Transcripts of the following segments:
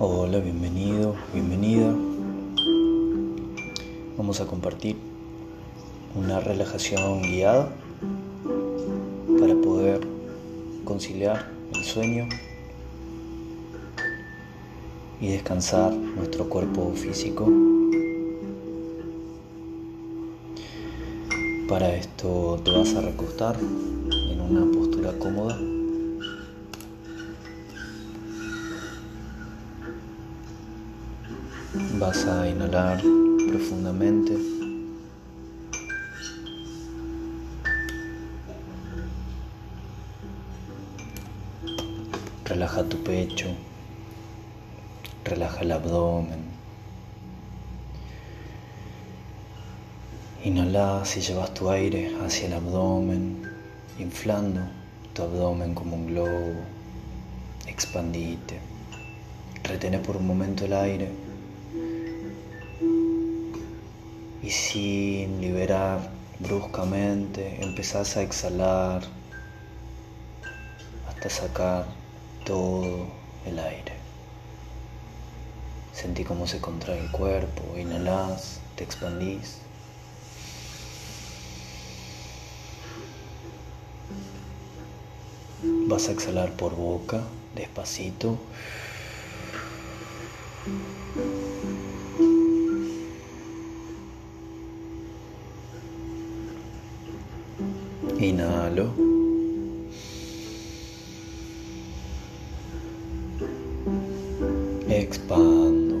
Hola, bienvenido, bienvenida. Vamos a compartir una relajación guiada para poder conciliar el sueño y descansar nuestro cuerpo físico. Para esto te vas a recostar en una postura cómoda. Vas a inhalar profundamente. Relaja tu pecho. Relaja el abdomen. Inhala y llevas tu aire hacia el abdomen, inflando tu abdomen como un globo. Expandite. Retene por un momento el aire y sin liberar bruscamente empezás a exhalar hasta sacar todo el aire. Sentí cómo se contrae el cuerpo, inhalás, te expandís. Vas a exhalar por boca, despacito. Inhalo. Expando.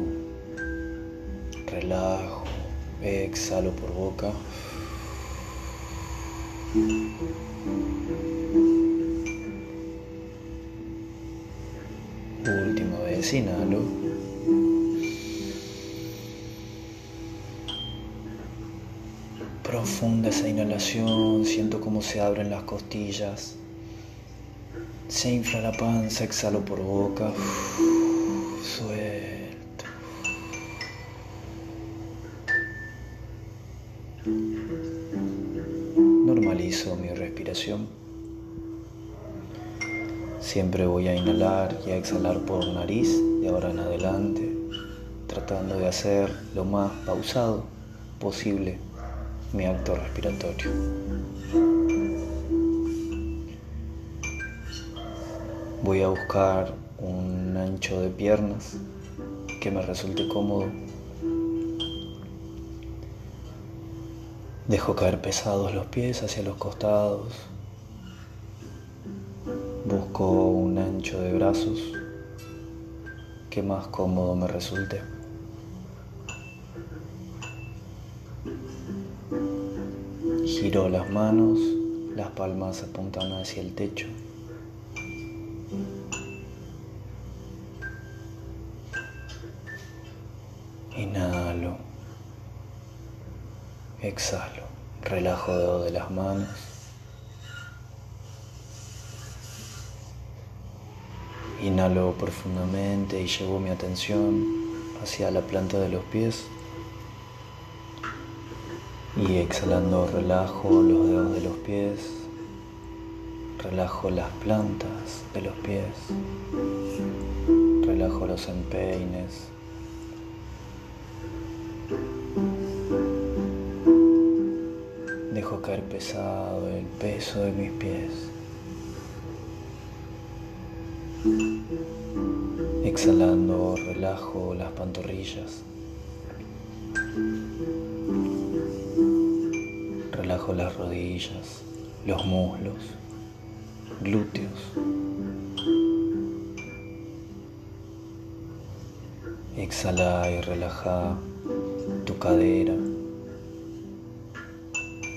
Relajo. Exhalo por boca. Última vez, inhalo. Profunda esa inhalación, siento cómo se abren las costillas. Se infla la panza, exhalo por boca. Suelto. Normalizo mi respiración. Siempre voy a inhalar y a exhalar por nariz de ahora en adelante, tratando de hacer lo más pausado posible mi acto respiratorio. Voy a buscar un ancho de piernas que me resulte cómodo. Dejo caer pesados los pies hacia los costados. Busco un ancho de brazos que más cómodo me resulte. Giro las manos, las palmas apuntan hacia el techo. Inhalo. Exhalo. Relajo dedo de las manos. Inhalo profundamente y llevo mi atención hacia la planta de los pies. Y exhalando relajo los dedos de los pies, relajo las plantas de los pies, relajo los empeines. Dejo caer pesado el peso de mis pies. Exhalando relajo las pantorrillas. Relajo las rodillas, los muslos, glúteos. Exhala y relaja tu cadera,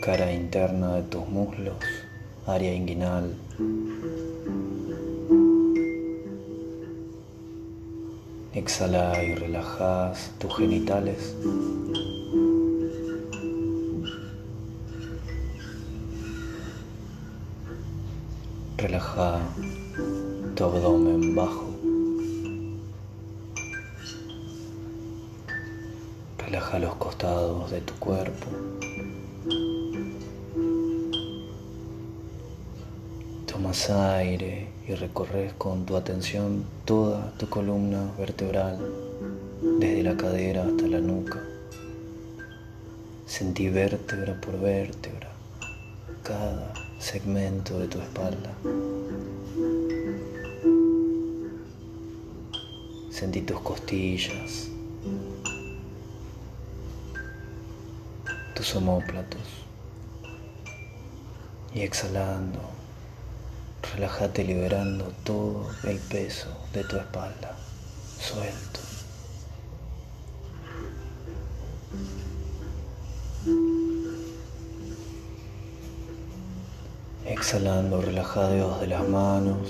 cara interna de tus muslos, área inguinal. Exhala y relajas tus genitales. Relaja tu abdomen bajo. Relaja los costados de tu cuerpo. Toma Tomas aire y recorres con tu atención toda tu columna vertebral, desde la cadera hasta la nuca. Sentí vértebra por vértebra cada segmento de tu espalda. Sentí tus costillas, tus omóplatos y exhalando, relájate liberando todo el peso de tu espalda, suelto. Exhalando, relaja dedos de las manos.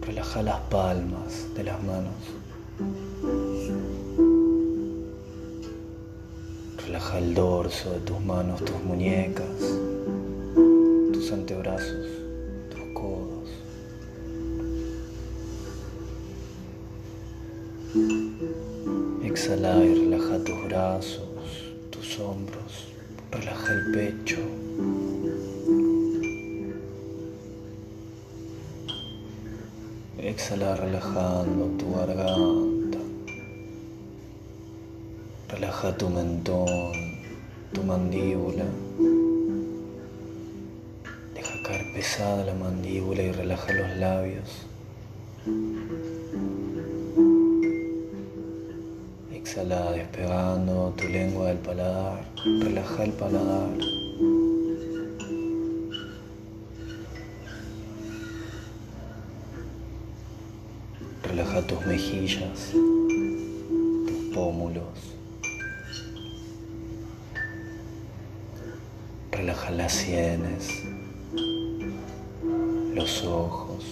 Relaja las palmas de las manos. Relaja el dorso de tus manos, tus muñecas, tus antebrazos, tus codos. Exhala y relaja tus brazos, tus hombros. Relaja el pecho. Exhala relajando tu garganta. Relaja tu mentón, tu mandíbula. Deja caer pesada la mandíbula y relaja los labios. Exhala despegando tu lengua del paladar. Relaja el paladar. Relaja tus mejillas, tus pómulos. Relaja las sienes, los ojos,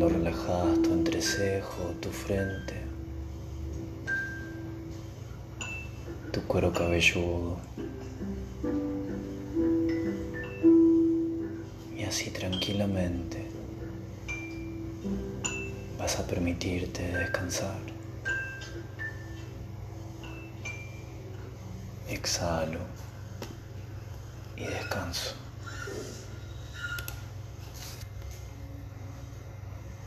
Exhalando, relajas tu entrecejo, tu frente, tu cuero cabelludo. Y así tranquilamente vas a permitirte descansar. Exhalo y descanso.